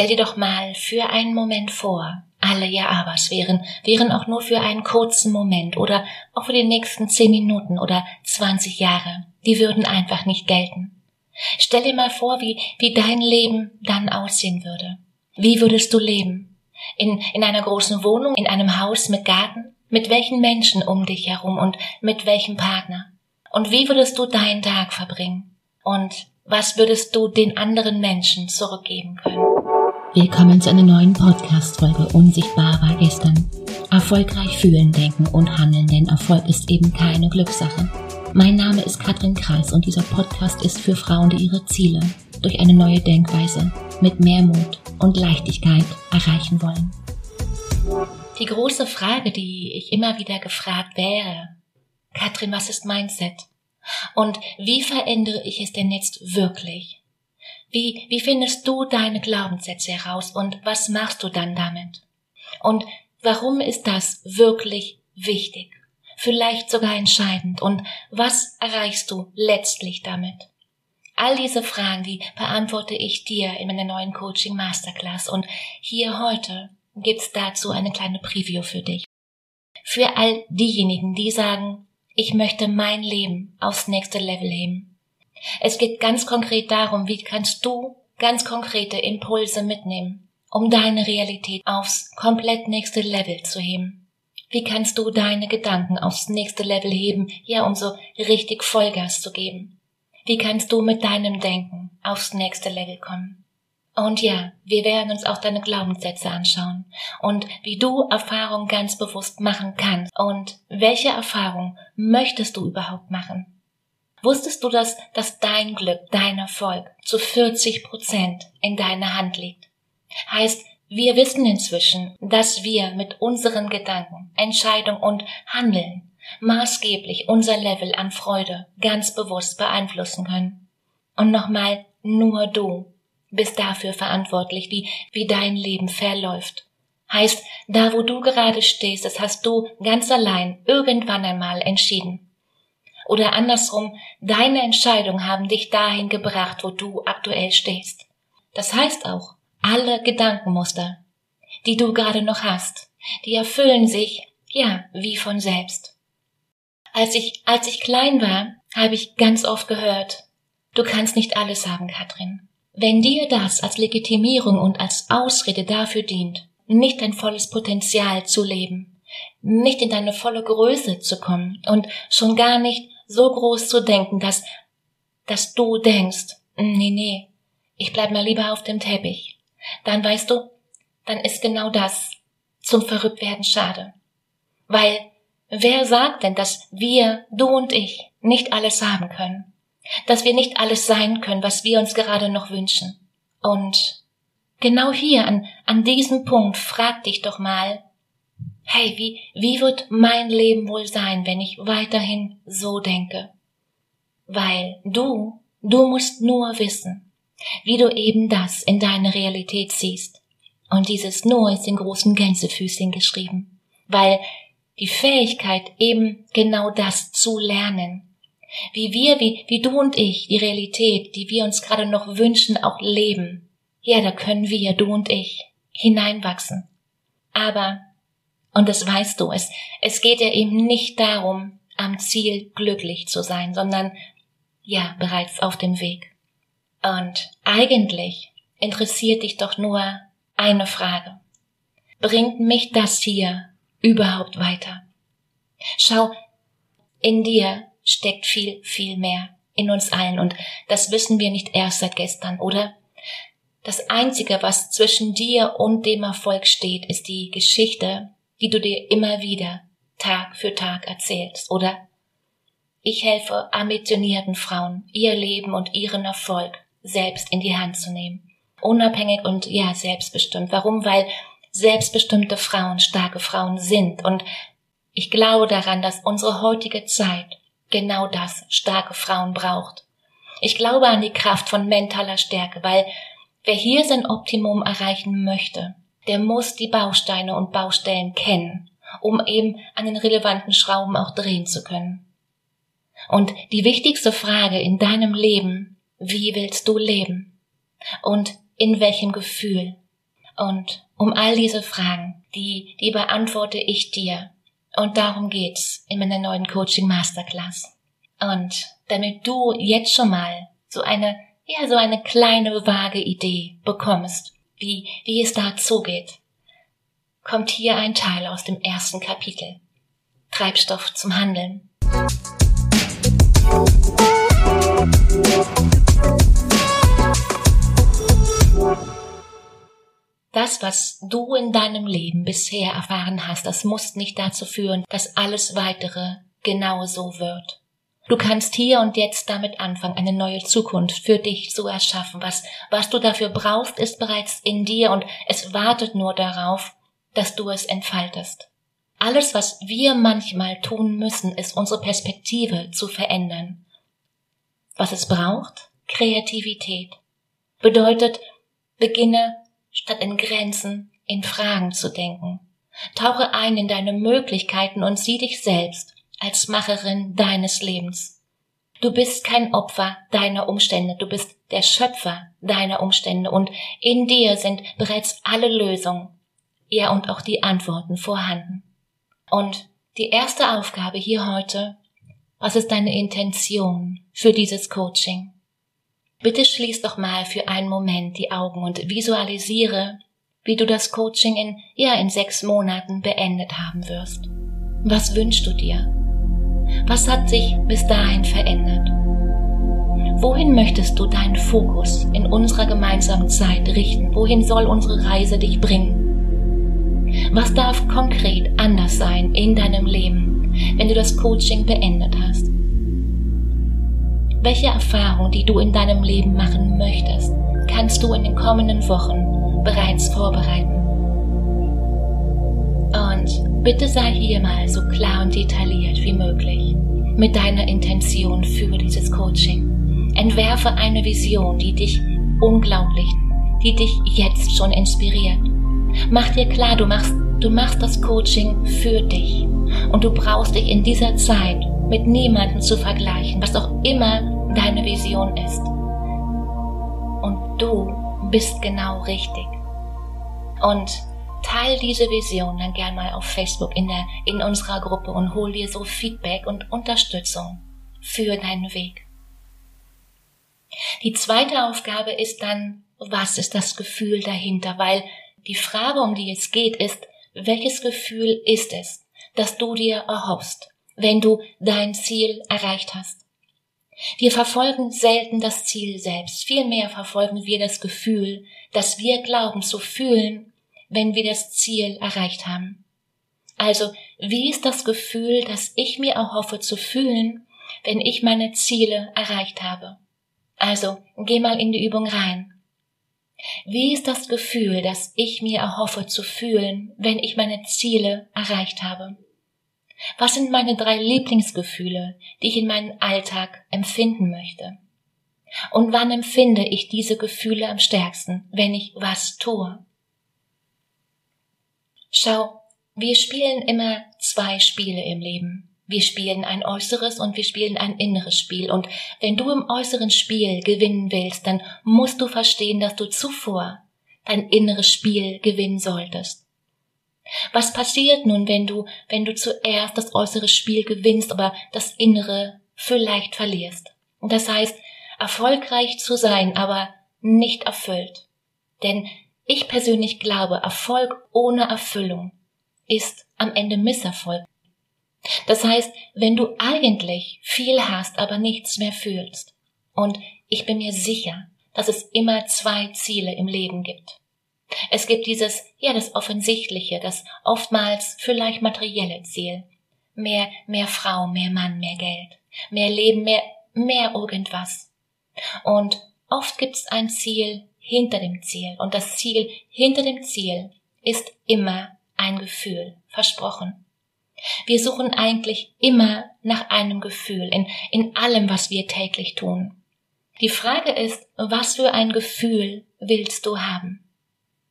Stell dir doch mal für einen Moment vor, alle Ja-Abers wären, wären auch nur für einen kurzen Moment oder auch für die nächsten zehn Minuten oder zwanzig Jahre. Die würden einfach nicht gelten. Stell dir mal vor, wie, wie dein Leben dann aussehen würde. Wie würdest du leben? In, in einer großen Wohnung, in einem Haus mit Garten? Mit welchen Menschen um dich herum und mit welchem Partner? Und wie würdest du deinen Tag verbringen? Und was würdest du den anderen Menschen zurückgeben können? Willkommen zu einer neuen Podcast-Folge Unsichtbar war gestern. Erfolgreich fühlen, denken und handeln, denn Erfolg ist eben keine Glückssache. Mein Name ist Katrin Kreis und dieser Podcast ist für Frauen, die ihre Ziele durch eine neue Denkweise mit mehr Mut und Leichtigkeit erreichen wollen. Die große Frage, die ich immer wieder gefragt wäre, Katrin, was ist Mindset? Und wie verändere ich es denn jetzt wirklich? Wie, wie findest du deine Glaubenssätze heraus und was machst du dann damit? Und warum ist das wirklich wichtig? Vielleicht sogar entscheidend. Und was erreichst du letztlich damit? All diese Fragen, die beantworte ich dir in meiner neuen Coaching Masterclass. Und hier heute gibt's dazu eine kleine Preview für dich. Für all diejenigen, die sagen, ich möchte mein Leben aufs nächste Level heben es geht ganz konkret darum, wie kannst du ganz konkrete Impulse mitnehmen, um deine Realität aufs komplett nächste Level zu heben. Wie kannst du deine Gedanken aufs nächste Level heben, ja, um so richtig Vollgas zu geben? Wie kannst du mit deinem Denken aufs nächste Level kommen? Und ja, wir werden uns auch deine Glaubenssätze anschauen und wie du Erfahrungen ganz bewusst machen kannst und welche Erfahrung möchtest du überhaupt machen? Wusstest du, dass, dass dein Glück, dein Erfolg zu 40 Prozent in deiner Hand liegt? Heißt, wir wissen inzwischen, dass wir mit unseren Gedanken, Entscheidung und Handeln maßgeblich unser Level an Freude ganz bewusst beeinflussen können. Und nochmal, nur du bist dafür verantwortlich, wie, wie dein Leben verläuft. Heißt, da wo du gerade stehst, das hast du ganz allein irgendwann einmal entschieden. Oder andersrum, deine Entscheidungen haben dich dahin gebracht, wo du aktuell stehst. Das heißt auch, alle Gedankenmuster, die du gerade noch hast, die erfüllen sich, ja, wie von selbst. Als ich, als ich klein war, habe ich ganz oft gehört, du kannst nicht alles haben, Katrin. Wenn dir das als Legitimierung und als Ausrede dafür dient, nicht dein volles Potenzial zu leben, nicht in deine volle Größe zu kommen und schon gar nicht so groß zu denken, dass, dass du denkst, hm, nee, nee, ich bleib mal lieber auf dem Teppich. Dann weißt du, dann ist genau das zum Verrücktwerden schade. Weil wer sagt denn, dass wir, du und ich, nicht alles haben können? Dass wir nicht alles sein können, was wir uns gerade noch wünschen? Und genau hier, an, an diesem Punkt, frag dich doch mal, hey, wie, wie wird mein Leben wohl sein, wenn ich weiterhin so denke? Weil du, du musst nur wissen, wie du eben das in deine Realität ziehst. Und dieses nur ist in großen Gänsefüßchen geschrieben, weil die Fähigkeit eben genau das zu lernen, wie wir, wie, wie du und ich, die Realität, die wir uns gerade noch wünschen, auch leben. Ja, da können wir, du und ich, hineinwachsen. Aber und das weißt du, es, es geht ja eben nicht darum, am Ziel glücklich zu sein, sondern ja, bereits auf dem Weg. Und eigentlich interessiert dich doch nur eine Frage. Bringt mich das hier überhaupt weiter? Schau, in dir steckt viel, viel mehr in uns allen und das wissen wir nicht erst seit gestern, oder? Das Einzige, was zwischen dir und dem Erfolg steht, ist die Geschichte, die du dir immer wieder Tag für Tag erzählst, oder? Ich helfe ambitionierten Frauen, ihr Leben und ihren Erfolg selbst in die Hand zu nehmen. Unabhängig und ja, selbstbestimmt. Warum? Weil selbstbestimmte Frauen starke Frauen sind und ich glaube daran, dass unsere heutige Zeit genau das starke Frauen braucht. Ich glaube an die Kraft von mentaler Stärke, weil wer hier sein Optimum erreichen möchte, der muss die Bausteine und Baustellen kennen, um eben an den relevanten Schrauben auch drehen zu können. Und die wichtigste Frage in deinem Leben, wie willst du leben? Und in welchem Gefühl Und um all diese Fragen, die, die beantworte ich dir. Und darum geht's in meiner neuen Coaching Masterclass. Und damit du jetzt schon mal so eine, ja, so eine kleine vage Idee bekommst, wie, wie es da zugeht, kommt hier ein Teil aus dem ersten Kapitel. Treibstoff zum Handeln. Das, was du in deinem Leben bisher erfahren hast, das muss nicht dazu führen, dass alles weitere genau so wird. Du kannst hier und jetzt damit anfangen, eine neue Zukunft für dich zu erschaffen. Was, was du dafür brauchst, ist bereits in dir und es wartet nur darauf, dass du es entfaltest. Alles, was wir manchmal tun müssen, ist unsere Perspektive zu verändern. Was es braucht? Kreativität. Bedeutet, beginne statt in Grenzen, in Fragen zu denken. Tauche ein in deine Möglichkeiten und sieh dich selbst als Macherin deines Lebens. Du bist kein Opfer deiner Umstände, du bist der Schöpfer deiner Umstände und in dir sind bereits alle Lösungen, ja und auch die Antworten vorhanden. Und die erste Aufgabe hier heute, was ist deine Intention für dieses Coaching? Bitte schließ doch mal für einen Moment die Augen und visualisiere, wie du das Coaching in, ja, in sechs Monaten beendet haben wirst. Was wünschst du dir? Was hat sich bis dahin verändert? Wohin möchtest du deinen Fokus in unserer gemeinsamen Zeit richten? Wohin soll unsere Reise dich bringen? Was darf konkret anders sein in deinem Leben, wenn du das Coaching beendet hast? Welche Erfahrung, die du in deinem Leben machen möchtest, kannst du in den kommenden Wochen bereits vorbereiten. Bitte sei hier mal so klar und detailliert wie möglich mit deiner Intention für dieses Coaching. Entwerfe eine Vision, die dich unglaublich, die dich jetzt schon inspiriert. Mach dir klar, du machst, du machst das Coaching für dich. Und du brauchst dich in dieser Zeit mit niemandem zu vergleichen, was auch immer deine Vision ist. Und du bist genau richtig. Und teil diese Vision dann gern mal auf Facebook in der, in unserer Gruppe und hol dir so Feedback und Unterstützung für deinen Weg. Die zweite Aufgabe ist dann, was ist das Gefühl dahinter? Weil die Frage, um die es geht, ist, welches Gefühl ist es, das du dir erhoffst? wenn du dein Ziel erreicht hast. Wir verfolgen selten das Ziel selbst, vielmehr verfolgen wir das Gefühl, das wir glauben zu fühlen, wenn wir das Ziel erreicht haben. Also, wie ist das Gefühl, das ich mir erhoffe zu fühlen, wenn ich meine Ziele erreicht habe? Also, geh mal in die Übung rein. Wie ist das Gefühl, das ich mir erhoffe zu fühlen, wenn ich meine Ziele erreicht habe? Was sind meine drei Lieblingsgefühle, die ich in meinem Alltag empfinden möchte? Und wann empfinde ich diese Gefühle am stärksten, wenn ich was tue? Schau, wir spielen immer zwei Spiele im Leben. Wir spielen ein äußeres und wir spielen ein inneres Spiel. Und wenn du im äußeren Spiel gewinnen willst, dann musst du verstehen, dass du zuvor dein inneres Spiel gewinnen solltest. Was passiert nun, wenn du, wenn du zuerst das äußere Spiel gewinnst, aber das innere vielleicht verlierst? Und das heißt, erfolgreich zu sein, aber nicht erfüllt. Denn ich persönlich glaube, Erfolg ohne Erfüllung ist am Ende Misserfolg. Das heißt, wenn du eigentlich viel hast, aber nichts mehr fühlst. Und ich bin mir sicher, dass es immer zwei Ziele im Leben gibt. Es gibt dieses, ja, das Offensichtliche, das oftmals vielleicht materielle Ziel. Mehr, mehr Frau, mehr Mann, mehr Geld. Mehr Leben, mehr, mehr irgendwas. Und oft gibt's ein Ziel hinter dem Ziel. Und das Ziel hinter dem Ziel ist immer ein Gefühl, versprochen. Wir suchen eigentlich immer nach einem Gefühl in, in allem, was wir täglich tun. Die Frage ist, was für ein Gefühl willst du haben?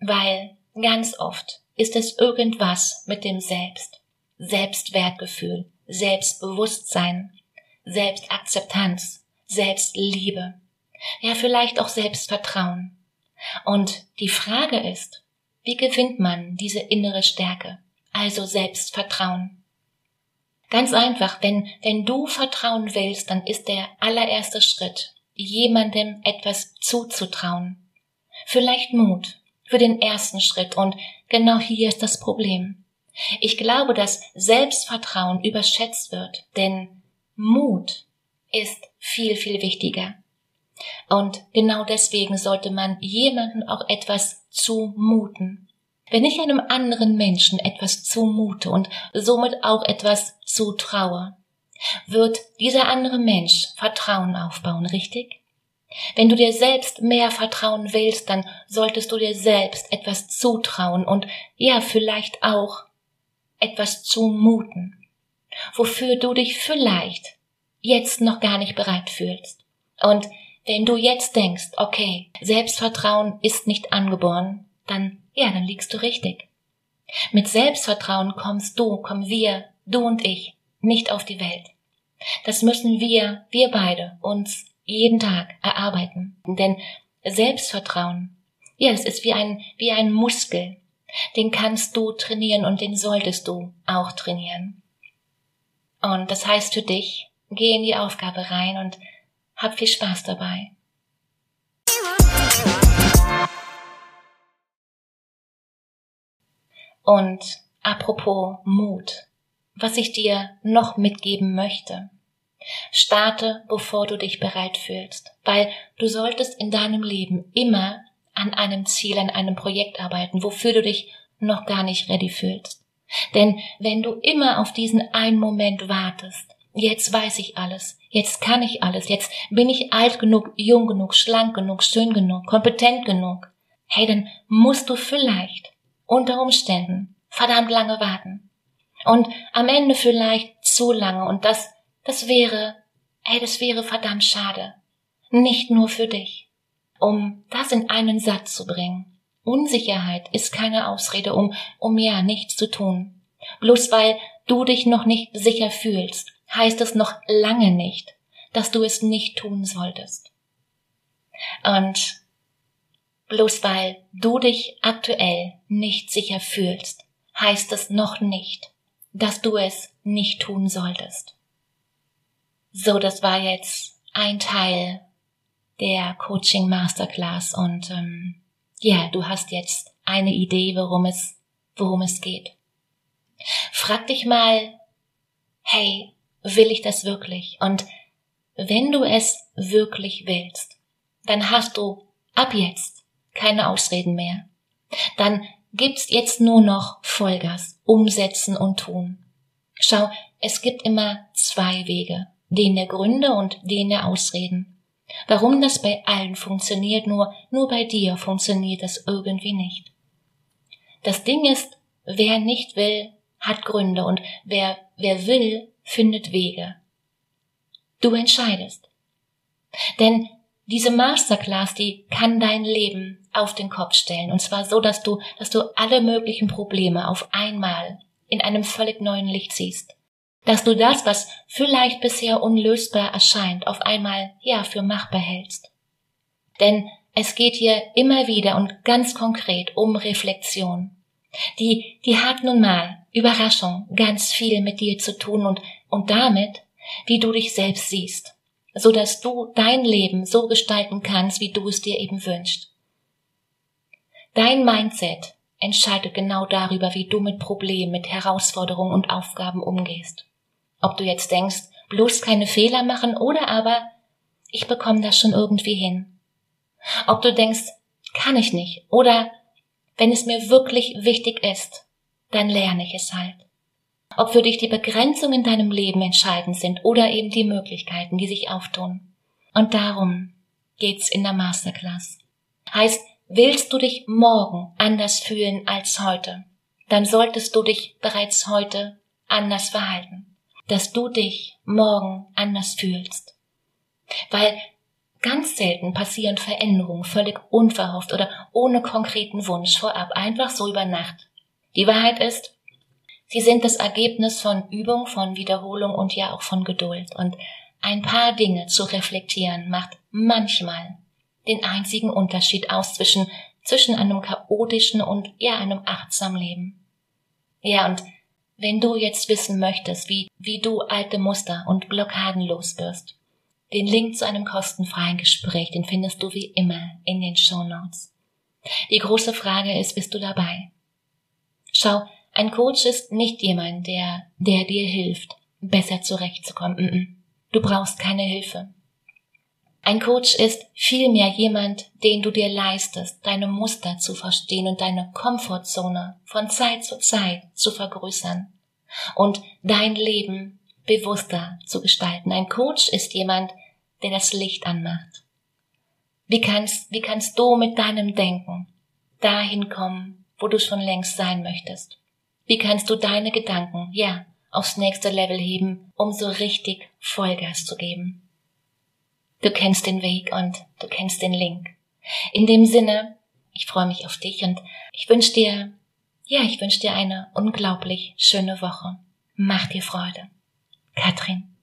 weil ganz oft ist es irgendwas mit dem Selbst, Selbstwertgefühl, Selbstbewusstsein, Selbstakzeptanz, Selbstliebe, ja vielleicht auch Selbstvertrauen. Und die Frage ist, wie gewinnt man diese innere Stärke, also Selbstvertrauen? Ganz einfach, wenn, wenn du vertrauen willst, dann ist der allererste Schritt, jemandem etwas zuzutrauen. Vielleicht Mut für den ersten Schritt und genau hier ist das Problem. Ich glaube, dass Selbstvertrauen überschätzt wird, denn Mut ist viel, viel wichtiger. Und genau deswegen sollte man jemandem auch etwas zumuten. Wenn ich einem anderen Menschen etwas zumute und somit auch etwas zutraue, wird dieser andere Mensch Vertrauen aufbauen, richtig? Wenn du dir selbst mehr vertrauen willst, dann solltest du dir selbst etwas zutrauen und ja, vielleicht auch etwas zumuten, wofür du dich vielleicht jetzt noch gar nicht bereit fühlst. Und wenn du jetzt denkst, okay, Selbstvertrauen ist nicht angeboren, dann, ja, dann liegst du richtig. Mit Selbstvertrauen kommst du, kommen wir, du und ich, nicht auf die Welt. Das müssen wir, wir beide, uns jeden Tag erarbeiten. Denn Selbstvertrauen, ja, es ist wie ein, wie ein Muskel. Den kannst du trainieren und den solltest du auch trainieren. Und das heißt für dich, geh in die Aufgabe rein und hab viel Spaß dabei. Und apropos Mut, was ich dir noch mitgeben möchte. Starte, bevor du dich bereit fühlst, weil du solltest in deinem Leben immer an einem Ziel, an einem Projekt arbeiten, wofür du dich noch gar nicht ready fühlst. Denn wenn du immer auf diesen einen Moment wartest, jetzt weiß ich alles, jetzt kann ich alles, jetzt bin ich alt genug, jung genug, schlank genug, schön genug, kompetent genug. Hey, dann musst du vielleicht unter Umständen verdammt lange warten. Und am Ende vielleicht zu lange und das, das wäre, hey, das wäre verdammt schade. Nicht nur für dich. Um das in einen Satz zu bringen. Unsicherheit ist keine Ausrede, um, um ja nichts zu tun. Bloß weil du dich noch nicht sicher fühlst, heißt es noch lange nicht, dass du es nicht tun solltest. Und bloß weil du dich aktuell nicht sicher fühlst, heißt es noch nicht, dass du es nicht tun solltest. So, das war jetzt ein Teil der Coaching Masterclass und ähm, ja, du hast jetzt eine Idee, worum es, worum es geht. Frag dich mal, hey, will ich das wirklich? Und wenn du es wirklich willst, dann hast du ab jetzt keine Ausreden mehr. Dann gibt's jetzt nur noch Vollgas, umsetzen und tun. Schau, es gibt immer zwei Wege, den der Gründe und den der Ausreden. Warum das bei allen funktioniert, nur, nur bei dir funktioniert das irgendwie nicht. Das Ding ist, wer nicht will, hat Gründe und wer, wer will, findet Wege. Du entscheidest. Denn diese Masterclass, die kann dein Leben auf den Kopf stellen. Und zwar so, dass du, dass du alle möglichen Probleme auf einmal in einem völlig neuen Licht siehst. Dass du das, was vielleicht bisher unlösbar erscheint, auf einmal, ja, für machbar hältst. Denn es geht hier immer wieder und ganz konkret um Reflexion. Die, die hat nun mal Überraschung ganz viel mit dir zu tun und, und damit, wie du dich selbst siehst, so dass du dein Leben so gestalten kannst, wie du es dir eben wünschst. Dein Mindset entscheidet genau darüber, wie du mit Problemen, mit Herausforderungen und Aufgaben umgehst. Ob du jetzt denkst, bloß keine Fehler machen oder aber ich bekomme das schon irgendwie hin. Ob du denkst, kann ich nicht oder wenn es mir wirklich wichtig ist, dann lerne ich es halt. Ob für dich die Begrenzungen in deinem Leben entscheidend sind oder eben die Möglichkeiten, die sich auftun. Und darum geht's in der Masterclass. Heißt, willst du dich morgen anders fühlen als heute, dann solltest du dich bereits heute anders verhalten, dass du dich morgen anders fühlst. Weil ganz selten passieren Veränderungen völlig unverhofft oder ohne konkreten Wunsch vorab, einfach so über Nacht. Die Wahrheit ist, sie sind das Ergebnis von Übung, von Wiederholung und ja auch von Geduld. Und ein paar Dinge zu reflektieren macht manchmal den einzigen Unterschied aus zwischen, zwischen einem chaotischen und ja, einem achtsamen Leben. Ja, und wenn du jetzt wissen möchtest, wie, wie du alte Muster und Blockaden loswirst, den Link zu einem kostenfreien Gespräch, den findest du wie immer in den Show Notes. Die große Frage ist, bist du dabei? Schau, ein Coach ist nicht jemand, der, der dir hilft, besser zurechtzukommen. Du brauchst keine Hilfe. Ein Coach ist vielmehr jemand, den du dir leistest, deine Muster zu verstehen und deine Komfortzone von Zeit zu Zeit zu vergrößern und dein Leben bewusster zu gestalten. Ein Coach ist jemand, der das Licht anmacht. Wie kannst, wie kannst du mit deinem Denken dahin kommen, wo du schon längst sein möchtest? Wie kannst du deine Gedanken, ja, aufs nächste Level heben, um so richtig Vollgas zu geben? Du kennst den Weg und du kennst den Link. In dem Sinne, ich freue mich auf dich und ich wünsche dir, ja, ich wünsche dir eine unglaublich schöne Woche. Mach dir Freude. Katrin.